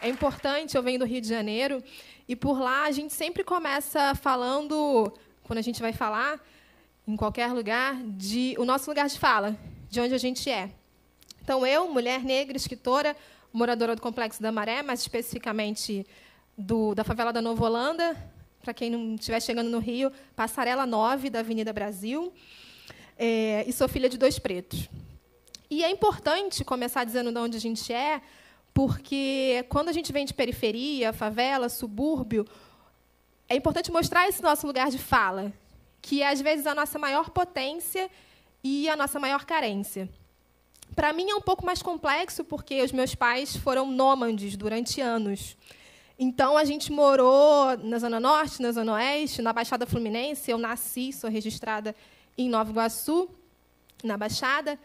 é importante, eu venho do Rio de Janeiro, e por lá a gente sempre começa falando, quando a gente vai falar, em qualquer lugar, de o nosso lugar de fala, de onde a gente é. Então, eu, mulher negra, escritora, moradora do Complexo da Maré, mais especificamente do, da favela da Nova Holanda, para quem não estiver chegando no Rio, Passarela 9 da Avenida Brasil, é, e sou filha de dois pretos. E é importante começar dizendo de onde a gente é, porque quando a gente vem de periferia, favela, subúrbio, é importante mostrar esse nosso lugar de fala, que é, às vezes, a nossa maior potência e a nossa maior carência. Para mim é um pouco mais complexo, porque os meus pais foram nômades durante anos. Então, a gente morou na Zona Norte, na Zona Oeste, na Baixada Fluminense. Eu nasci, sou registrada em Nova Iguaçu, na Baixada.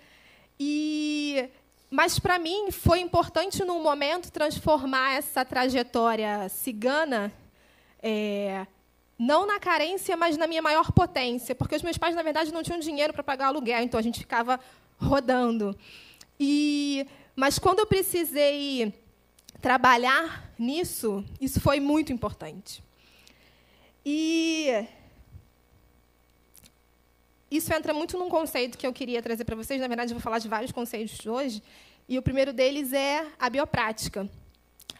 E mas para mim foi importante num momento transformar essa trajetória cigana é, não na carência, mas na minha maior potência, porque os meus pais na verdade não tinham dinheiro para pagar aluguel, então a gente ficava rodando. E mas quando eu precisei trabalhar nisso, isso foi muito importante. E isso entra muito num conceito que eu queria trazer para vocês. Na verdade, eu vou falar de vários conceitos hoje. E o primeiro deles é a bioprática.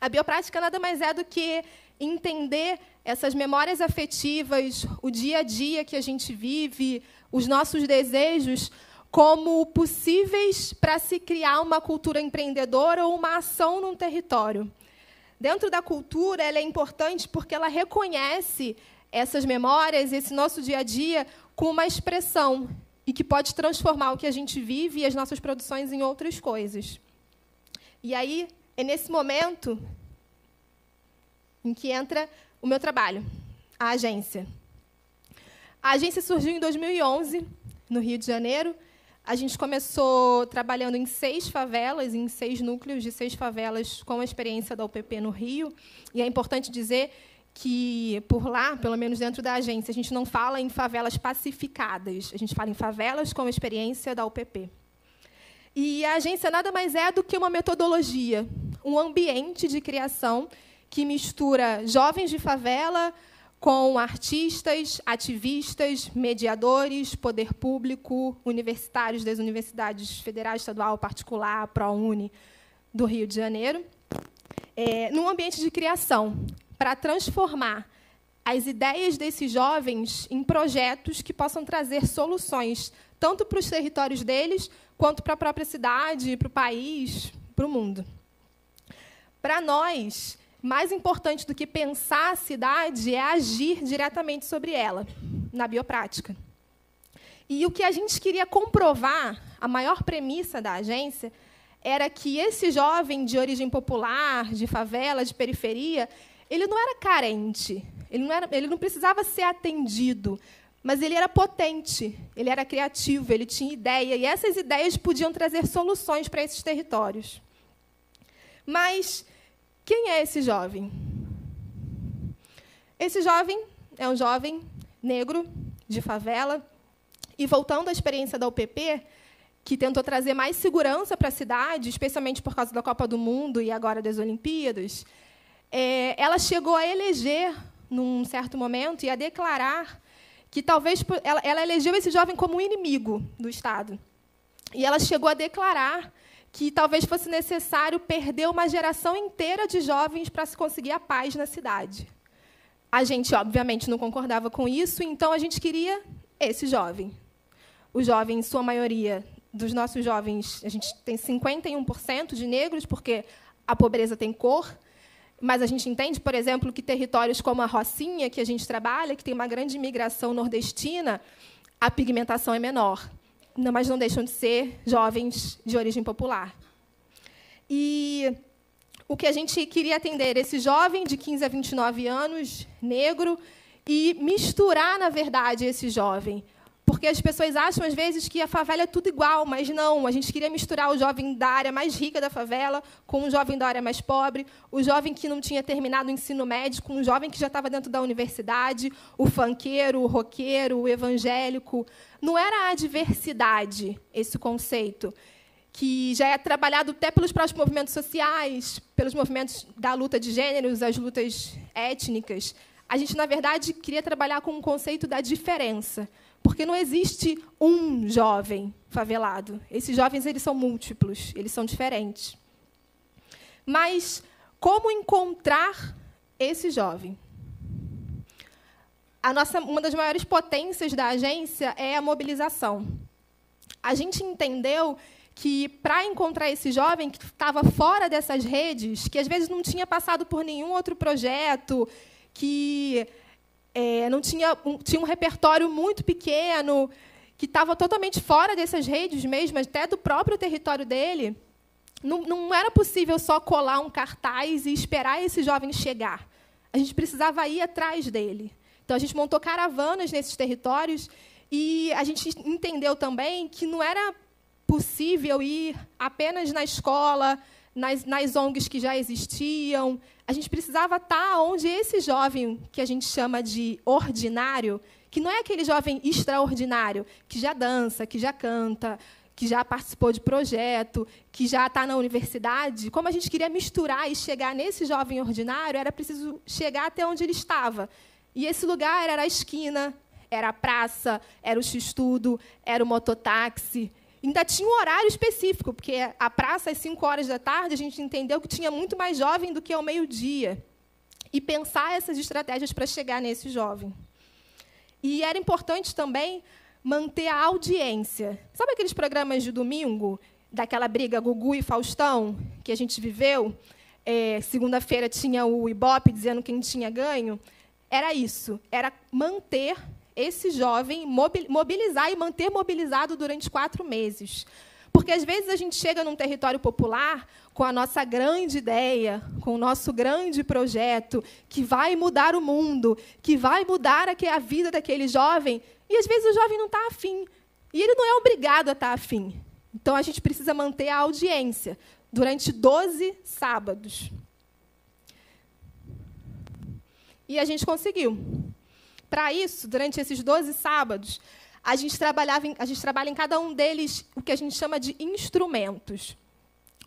A bioprática nada mais é do que entender essas memórias afetivas, o dia a dia que a gente vive, os nossos desejos, como possíveis para se criar uma cultura empreendedora ou uma ação num território. Dentro da cultura, ela é importante porque ela reconhece essas memórias, esse nosso dia a dia, com uma expressão e que pode transformar o que a gente vive e as nossas produções em outras coisas. E aí, é nesse momento em que entra o meu trabalho, a agência. A agência surgiu em 2011, no Rio de Janeiro. A gente começou trabalhando em seis favelas, em seis núcleos de seis favelas, com a experiência da UPP no Rio. E é importante dizer que por lá, pelo menos dentro da agência, a gente não fala em favelas pacificadas, a gente fala em favelas com experiência da UPP. E a agência nada mais é do que uma metodologia, um ambiente de criação que mistura jovens de favela com artistas, ativistas, mediadores, poder público, universitários das universidades federal, estadual, particular, ProUni do Rio de Janeiro, é, num ambiente de criação, para transformar as ideias desses jovens em projetos que possam trazer soluções, tanto para os territórios deles, quanto para a própria cidade, para o país, para o mundo. Para nós, mais importante do que pensar a cidade é agir diretamente sobre ela, na bioprática. E o que a gente queria comprovar, a maior premissa da agência, era que esse jovem de origem popular, de favela, de periferia, ele não era carente, ele não, era, ele não precisava ser atendido, mas ele era potente, ele era criativo, ele tinha ideia, e essas ideias podiam trazer soluções para esses territórios. Mas quem é esse jovem? Esse jovem é um jovem negro, de favela, e voltando à experiência da UPP, que tentou trazer mais segurança para a cidade, especialmente por causa da Copa do Mundo e agora das Olimpíadas, é, ela chegou a eleger, num certo momento, e a declarar que talvez ela, ela elegeu esse jovem como um inimigo do Estado. E ela chegou a declarar que talvez fosse necessário perder uma geração inteira de jovens para se conseguir a paz na cidade. A gente, obviamente, não concordava com isso, então a gente queria esse jovem. O jovem, em sua maioria, dos nossos jovens, a gente tem 51% de negros, porque a pobreza tem cor, mas a gente entende, por exemplo, que territórios como a Rocinha, que a gente trabalha, que tem uma grande imigração nordestina, a pigmentação é menor. Mas não deixam de ser jovens de origem popular. E o que a gente queria atender, esse jovem de 15 a 29 anos, negro, e misturar, na verdade, esse jovem porque as pessoas acham, às vezes, que a favela é tudo igual, mas não. A gente queria misturar o jovem da área mais rica da favela com o jovem da área mais pobre, o jovem que não tinha terminado o ensino médio com o jovem que já estava dentro da universidade, o fanqueiro, o roqueiro, o evangélico. Não era a diversidade esse conceito que já é trabalhado até pelos próprios movimentos sociais, pelos movimentos da luta de gêneros, as lutas étnicas. A gente, na verdade, queria trabalhar com o conceito da diferença, porque não existe um jovem favelado. Esses jovens eles são múltiplos, eles são diferentes. Mas como encontrar esse jovem? A nossa, uma das maiores potências da agência é a mobilização. A gente entendeu que para encontrar esse jovem que estava fora dessas redes, que às vezes não tinha passado por nenhum outro projeto, que é, não tinha um, tinha um repertório muito pequeno, que estava totalmente fora dessas redes mesmo, até do próprio território dele, não, não era possível só colar um cartaz e esperar esse jovem chegar. A gente precisava ir atrás dele. Então, a gente montou caravanas nesses territórios e a gente entendeu também que não era possível ir apenas na escola, nas, nas ONGs que já existiam. A gente precisava estar onde esse jovem, que a gente chama de ordinário, que não é aquele jovem extraordinário, que já dança, que já canta, que já participou de projeto, que já está na universidade, como a gente queria misturar e chegar nesse jovem ordinário, era preciso chegar até onde ele estava. E esse lugar era a esquina, era a praça, era o x-tudo, era o mototáxi, ainda tinha um horário específico, porque a praça, às 5 horas da tarde, a gente entendeu que tinha muito mais jovem do que ao meio-dia. E pensar essas estratégias para chegar nesse jovem. E era importante também manter a audiência. Sabe aqueles programas de domingo, daquela briga Gugu e Faustão, que a gente viveu? É, Segunda-feira tinha o Ibope dizendo quem tinha ganho. Era isso, era manter esse jovem, mobilizar e manter mobilizado durante quatro meses. Porque às vezes a gente chega num território popular com a nossa grande ideia, com o nosso grande projeto, que vai mudar o mundo, que vai mudar a vida daquele jovem, e às vezes o jovem não está afim. E ele não é obrigado a estar tá afim. Então a gente precisa manter a audiência durante 12 sábados. E a gente conseguiu. Para isso, durante esses 12 sábados, a gente, trabalhava em, a gente trabalha em cada um deles o que a gente chama de instrumentos.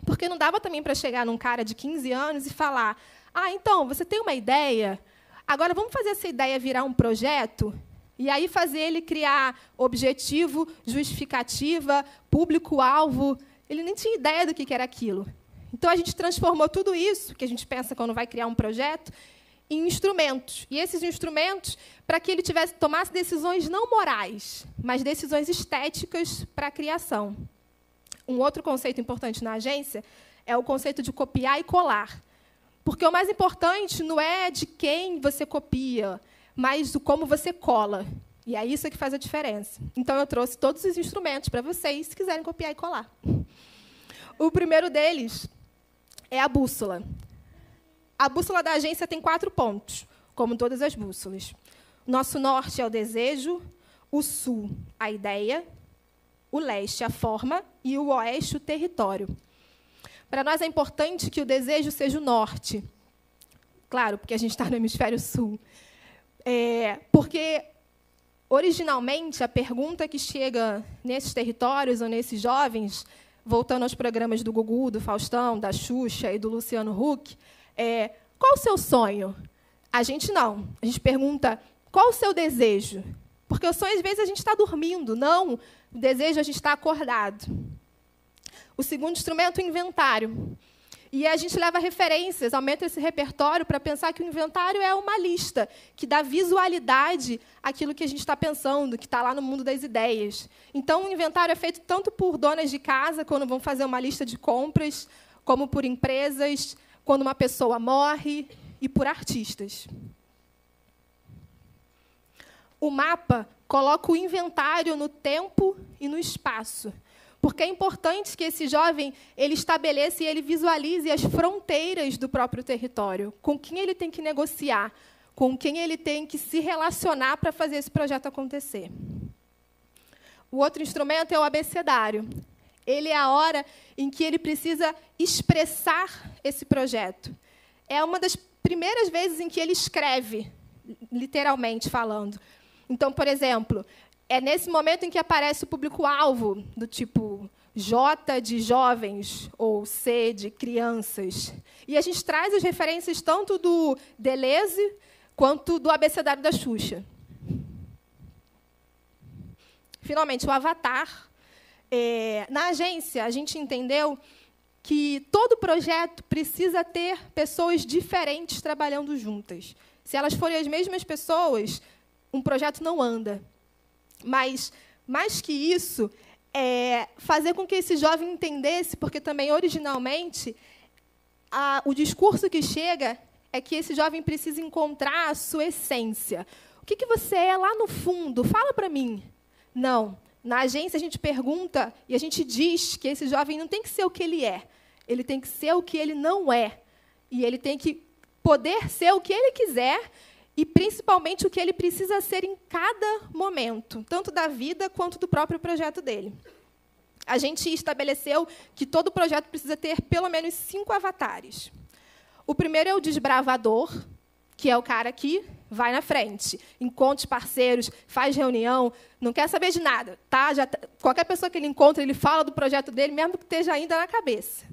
Porque não dava também para chegar num cara de 15 anos e falar: ah, então, você tem uma ideia? Agora vamos fazer essa ideia virar um projeto? E aí fazer ele criar objetivo, justificativa, público-alvo. Ele nem tinha ideia do que era aquilo. Então a gente transformou tudo isso, que a gente pensa quando vai criar um projeto, em instrumentos. E esses instrumentos, para que ele tivesse tomasse decisões não morais, mas decisões estéticas para a criação. Um outro conceito importante na agência é o conceito de copiar e colar. Porque o mais importante não é de quem você copia, mas do como você cola. E é isso que faz a diferença. Então, eu trouxe todos os instrumentos para vocês, se quiserem copiar e colar. O primeiro deles é a bússola. A bússola da agência tem quatro pontos, como todas as bússolas. Nosso norte é o desejo, o sul, a ideia, o leste, a forma, e o oeste, o território. Para nós é importante que o desejo seja o norte. Claro, porque a gente está no hemisfério sul. É, porque, originalmente, a pergunta que chega nesses territórios ou nesses jovens, voltando aos programas do Gugu, do Faustão, da Xuxa e do Luciano Huck, é, qual o seu sonho? A gente não. A gente pergunta, qual o seu desejo? Porque o sonho, às vezes, a gente está dormindo. Não, o desejo, a gente está acordado. O segundo instrumento, o inventário. E a gente leva referências, aumenta esse repertório para pensar que o inventário é uma lista que dá visualidade àquilo que a gente está pensando, que está lá no mundo das ideias. Então, o inventário é feito tanto por donas de casa, quando vão fazer uma lista de compras, como por empresas, quando uma pessoa morre e por artistas. O mapa coloca o inventário no tempo e no espaço, porque é importante que esse jovem ele estabeleça e ele visualize as fronteiras do próprio território, com quem ele tem que negociar, com quem ele tem que se relacionar para fazer esse projeto acontecer. O outro instrumento é o abecedário. Ele é a hora em que ele precisa expressar esse projeto. É uma das primeiras vezes em que ele escreve, literalmente falando. Então, por exemplo, é nesse momento em que aparece o público-alvo, do tipo J de jovens ou C de crianças. E a gente traz as referências tanto do Deleuze quanto do abecedário da Xuxa. Finalmente, o avatar. É, na agência, a gente entendeu que todo projeto precisa ter pessoas diferentes trabalhando juntas. Se elas forem as mesmas pessoas, um projeto não anda. Mas, mais que isso, é fazer com que esse jovem entendesse, porque também, originalmente, a, o discurso que chega é que esse jovem precisa encontrar a sua essência. O que, que você é lá no fundo? Fala para mim. Não. Na agência, a gente pergunta e a gente diz que esse jovem não tem que ser o que ele é, ele tem que ser o que ele não é. E ele tem que poder ser o que ele quiser e, principalmente, o que ele precisa ser em cada momento, tanto da vida quanto do próprio projeto dele. A gente estabeleceu que todo projeto precisa ter pelo menos cinco avatares. O primeiro é o desbravador, que é o cara que vai na frente, encontra os parceiros, faz reunião, não quer saber de nada, tá? Já, tá, qualquer pessoa que ele encontra, ele fala do projeto dele, mesmo que esteja ainda na cabeça.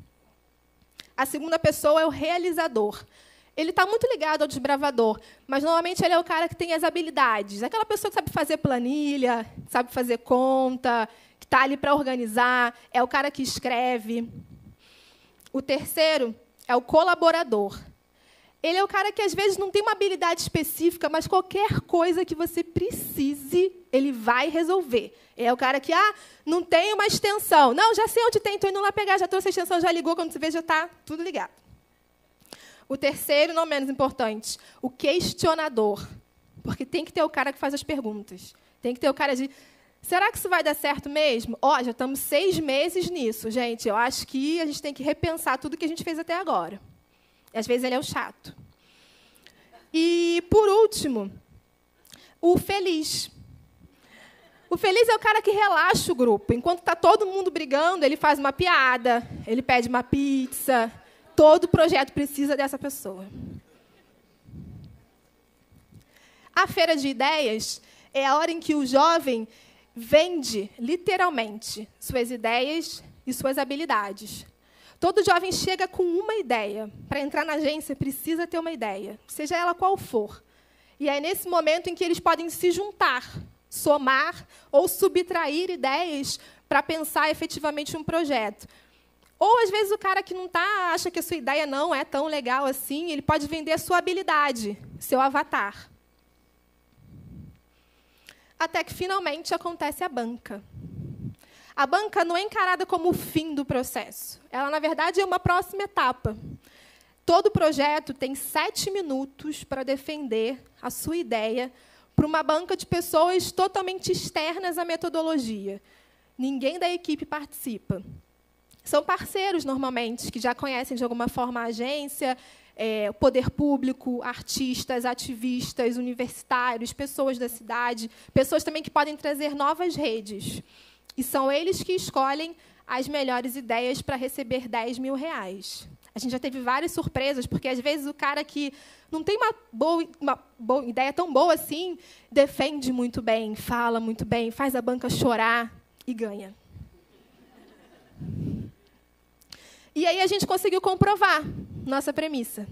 A segunda pessoa é o realizador. Ele está muito ligado ao desbravador, mas normalmente ele é o cara que tem as habilidades. Aquela pessoa que sabe fazer planilha, sabe fazer conta, que está ali para organizar, é o cara que escreve. O terceiro é o colaborador. Ele é o cara que às vezes não tem uma habilidade específica, mas qualquer coisa que você precise, ele vai resolver. É o cara que, ah, não tem uma extensão. Não, já sei onde tem, estou indo lá pegar, já trouxe a extensão, já ligou, quando você vê, já está tudo ligado. O terceiro, não menos importante, o questionador. Porque tem que ter o cara que faz as perguntas. Tem que ter o cara de. Será que isso vai dar certo mesmo? Ó, oh, já estamos seis meses nisso, gente. Eu acho que a gente tem que repensar tudo que a gente fez até agora. Às vezes ele é o chato. E, por último, o feliz. O feliz é o cara que relaxa o grupo. Enquanto está todo mundo brigando, ele faz uma piada, ele pede uma pizza. Todo projeto precisa dessa pessoa. A feira de ideias é a hora em que o jovem vende, literalmente, suas ideias e suas habilidades. Todo jovem chega com uma ideia. Para entrar na agência, precisa ter uma ideia, seja ela qual for. E é nesse momento em que eles podem se juntar, somar ou subtrair ideias para pensar efetivamente um projeto. Ou às vezes o cara que não está acha que a sua ideia não é tão legal assim, ele pode vender a sua habilidade, seu avatar. Até que finalmente acontece a banca. A banca não é encarada como o fim do processo. Ela, na verdade, é uma próxima etapa. Todo projeto tem sete minutos para defender a sua ideia para uma banca de pessoas totalmente externas à metodologia. Ninguém da equipe participa. São parceiros, normalmente, que já conhecem de alguma forma a agência, é, poder público, artistas, ativistas, universitários, pessoas da cidade, pessoas também que podem trazer novas redes. E são eles que escolhem as melhores ideias para receber 10 mil reais. A gente já teve várias surpresas, porque às vezes o cara que não tem uma boa, uma boa ideia tão boa assim, defende muito bem, fala muito bem, faz a banca chorar e ganha. E aí a gente conseguiu comprovar nossa premissa.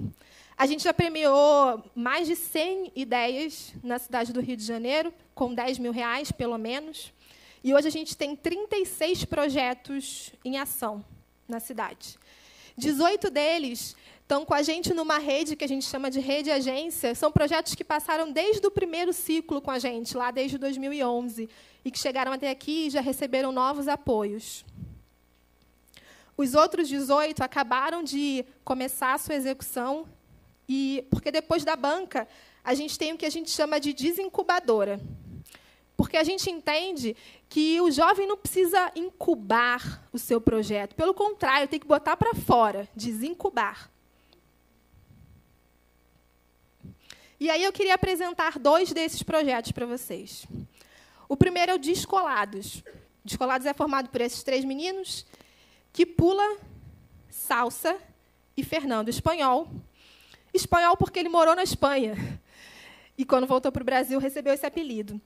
A gente já premiou mais de 100 ideias na cidade do Rio de Janeiro, com 10 mil reais, pelo menos. E hoje a gente tem 36 projetos em ação na cidade. 18 deles estão com a gente numa rede que a gente chama de rede agência. São projetos que passaram desde o primeiro ciclo com a gente, lá desde 2011, e que chegaram até aqui e já receberam novos apoios. Os outros 18 acabaram de começar a sua execução, e porque depois da banca, a gente tem o que a gente chama de desincubadora. Porque a gente entende que o jovem não precisa incubar o seu projeto. Pelo contrário, tem que botar para fora, desincubar. E aí eu queria apresentar dois desses projetos para vocês. O primeiro é o Descolados. Descolados é formado por esses três meninos que pula, salsa e Fernando espanhol. Espanhol porque ele morou na Espanha. E quando voltou para o Brasil recebeu esse apelido.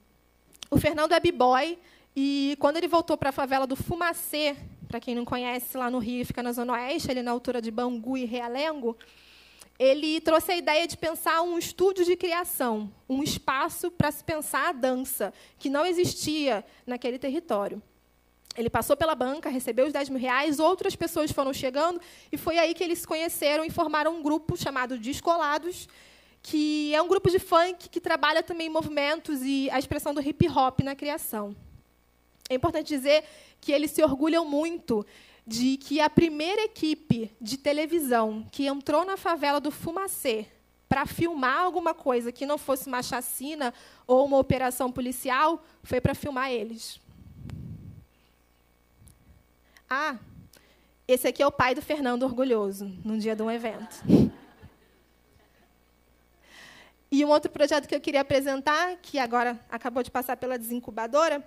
O Fernando é b-boy e quando ele voltou para a favela do Fumacê, para quem não conhece, lá no Rio, fica na Zona Oeste, ali na altura de Bangu e Realengo, ele trouxe a ideia de pensar um estúdio de criação, um espaço para se pensar a dança, que não existia naquele território. Ele passou pela banca, recebeu os 10 mil reais, outras pessoas foram chegando, e foi aí que eles se conheceram e formaram um grupo chamado Descolados, que é um grupo de funk que trabalha também movimentos e a expressão do hip hop na criação. É importante dizer que eles se orgulham muito de que a primeira equipe de televisão que entrou na favela do Fumacê para filmar alguma coisa que não fosse uma chacina ou uma operação policial foi para filmar eles. Ah, esse aqui é o pai do Fernando Orgulhoso, num dia de um evento. E um outro projeto que eu queria apresentar, que agora acabou de passar pela desincubadora,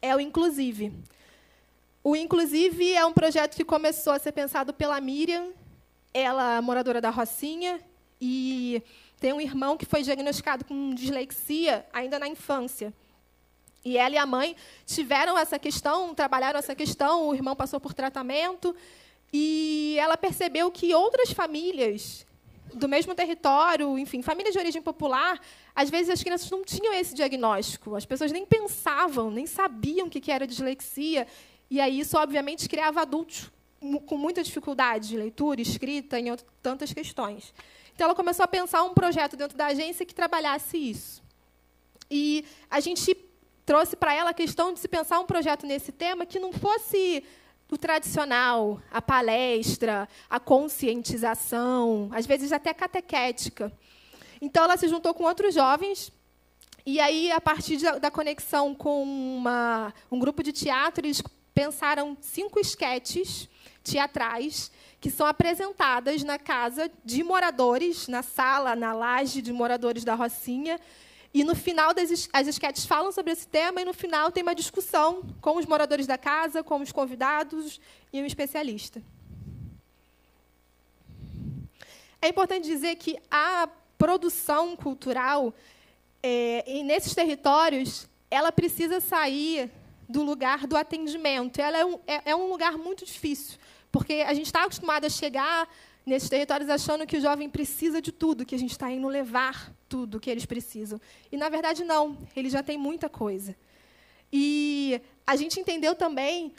é o Inclusive. O Inclusive é um projeto que começou a ser pensado pela Miriam, ela é moradora da Rocinha, e tem um irmão que foi diagnosticado com dislexia ainda na infância. E ela e a mãe tiveram essa questão, trabalharam essa questão, o irmão passou por tratamento, e ela percebeu que outras famílias do mesmo território, enfim, famílias de origem popular, às vezes as crianças não tinham esse diagnóstico, as pessoas nem pensavam, nem sabiam o que era dislexia, e aí isso, obviamente, criava adultos com muita dificuldade de leitura, escrita, em tantas questões. Então, ela começou a pensar um projeto dentro da agência que trabalhasse isso. E a gente trouxe para ela a questão de se pensar um projeto nesse tema que não fosse o tradicional, a palestra, a conscientização, às vezes até catequética. Então, ela se juntou com outros jovens, e aí, a partir da conexão com uma, um grupo de teatro, eles pensaram cinco esquetes teatrais que são apresentadas na casa de moradores, na sala, na laje de moradores da Rocinha, e no final das as esquetes falam sobre esse tema e no final tem uma discussão com os moradores da casa, com os convidados e um especialista. É importante dizer que a produção cultural é, nesses territórios ela precisa sair do lugar do atendimento. Ela é um, é, é um lugar muito difícil, porque a gente está acostumado a chegar nesses territórios achando que o jovem precisa de tudo, que a gente está indo levar tudo que eles precisam. E, na verdade, não. Ele já tem muita coisa. E a gente entendeu também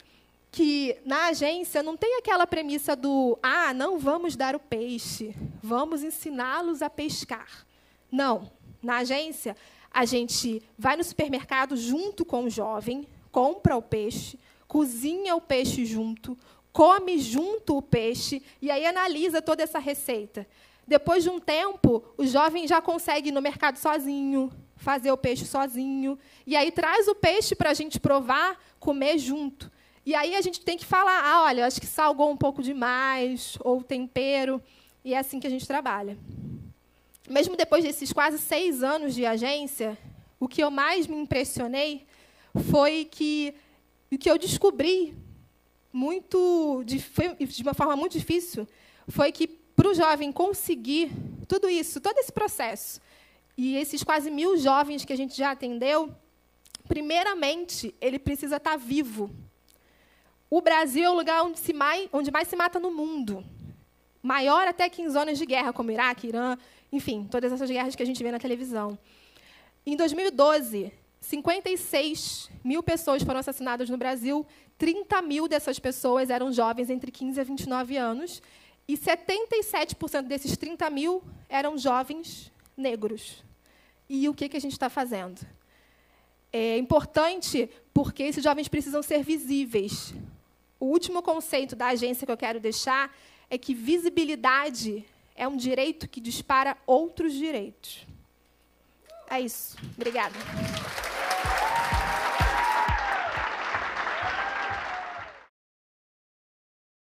que na agência não tem aquela premissa do ah, não vamos dar o peixe, vamos ensiná-los a pescar. Não. Na agência, a gente vai no supermercado junto com o jovem, compra o peixe, cozinha o peixe junto, come junto o peixe e aí analisa toda essa receita. Depois de um tempo, o jovem já consegue ir no mercado sozinho, fazer o peixe sozinho, e aí traz o peixe para a gente provar, comer junto. E aí a gente tem que falar, ah, olha, acho que salgou um pouco demais, ou tempero, e é assim que a gente trabalha. Mesmo depois desses quase seis anos de agência, o que eu mais me impressionei foi que o que eu descobri muito de, uma forma muito difícil foi que para o jovem conseguir tudo isso, todo esse processo, e esses quase mil jovens que a gente já atendeu, primeiramente ele precisa estar vivo. O Brasil é o lugar onde, se mais, onde mais se mata no mundo. Maior até que em zonas de guerra, como Iraque, Irã, enfim, todas essas guerras que a gente vê na televisão. Em 2012, 56 mil pessoas foram assassinadas no Brasil, 30 mil dessas pessoas eram jovens entre 15 a 29 anos, e 77% desses 30 mil eram jovens negros. E o que, que a gente está fazendo? É importante porque esses jovens precisam ser visíveis. O último conceito da agência que eu quero deixar é que visibilidade é um direito que dispara outros direitos. É isso. Obrigada.